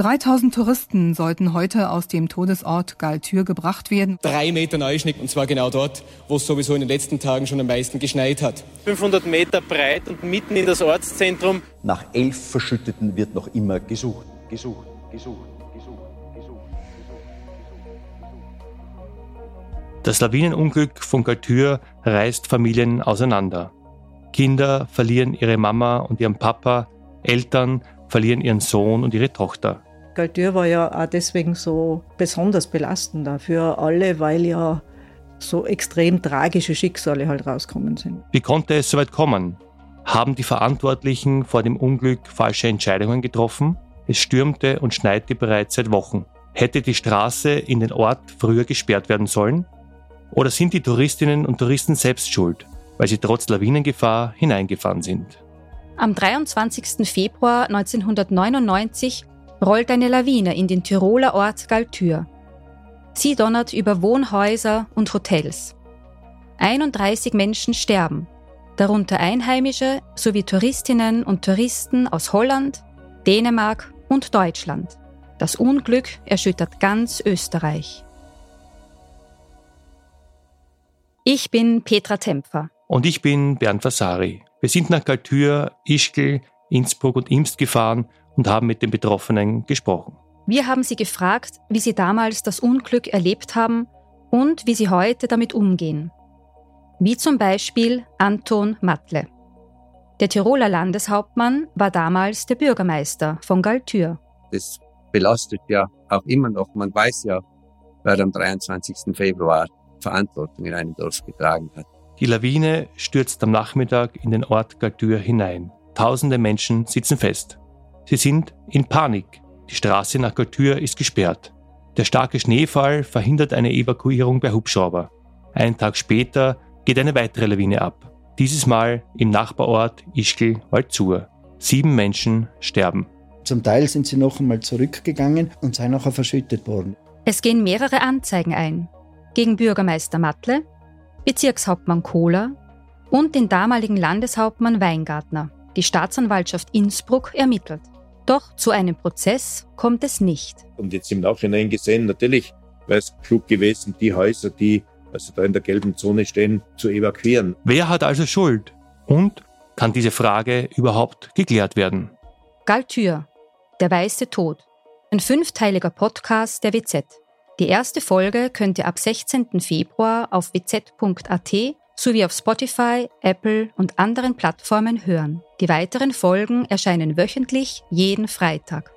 3000 Touristen sollten heute aus dem Todesort Galtür gebracht werden. Drei Meter Neuschnitt und zwar genau dort, wo es sowieso in den letzten Tagen schon am meisten geschneit hat. 500 Meter breit und mitten in das Ortszentrum. Nach elf Verschütteten wird noch immer gesucht, gesucht, gesucht. Das Lawinenunglück von Galtür reißt Familien auseinander. Kinder verlieren ihre Mama und ihren Papa, Eltern verlieren ihren Sohn und ihre Tochter. Galtür war ja auch deswegen so besonders belastend für alle, weil ja so extrem tragische Schicksale halt rauskommen sind. Wie konnte es so weit kommen? Haben die Verantwortlichen vor dem Unglück falsche Entscheidungen getroffen? Es stürmte und schneite bereits seit Wochen. Hätte die Straße in den Ort früher gesperrt werden sollen? Oder sind die Touristinnen und Touristen selbst schuld, weil sie trotz Lawinengefahr hineingefahren sind? Am 23. Februar 1999 rollt eine Lawine in den Tiroler Ort Galtür. Sie donnert über Wohnhäuser und Hotels. 31 Menschen sterben, darunter Einheimische sowie Touristinnen und Touristen aus Holland, Dänemark und Deutschland. Das Unglück erschüttert ganz Österreich. Ich bin Petra Tempfer. Und ich bin Bernd Vasari. Wir sind nach Galtür, Ischgl, Innsbruck und Imst gefahren und haben mit den Betroffenen gesprochen. Wir haben sie gefragt, wie sie damals das Unglück erlebt haben und wie sie heute damit umgehen. Wie zum Beispiel Anton Matle. Der Tiroler Landeshauptmann war damals der Bürgermeister von Galtür. Das belastet ja auch immer noch. Man weiß ja, wer am 23. Februar Verantwortung in einem Dorf getragen hat. Die Lawine stürzt am Nachmittag in den Ort Galtür hinein. Tausende Menschen sitzen fest. Sie sind in Panik. Die Straße nach Galtür ist gesperrt. Der starke Schneefall verhindert eine Evakuierung per Hubschrauber. Einen Tag später geht eine weitere Lawine ab. Dieses Mal im Nachbarort Ischgl-Waldsur. Sieben Menschen sterben. Zum Teil sind sie noch einmal zurückgegangen und seien nachher verschüttet worden. Es gehen mehrere Anzeigen ein. Gegen Bürgermeister Matle, Bezirkshauptmann Kohler und den damaligen Landeshauptmann Weingartner. Die Staatsanwaltschaft Innsbruck ermittelt. Doch zu einem Prozess kommt es nicht. Und jetzt im Nachhinein gesehen, natürlich wäre es klug gewesen, die Häuser, die also da in der gelben Zone stehen, zu evakuieren. Wer hat also Schuld? Und kann diese Frage überhaupt geklärt werden? Galtür, der weiße Tod. Ein fünfteiliger Podcast der WZ. Die erste Folge könnt ihr ab 16. Februar auf wz.at sowie auf Spotify, Apple und anderen Plattformen hören. Die weiteren Folgen erscheinen wöchentlich jeden Freitag.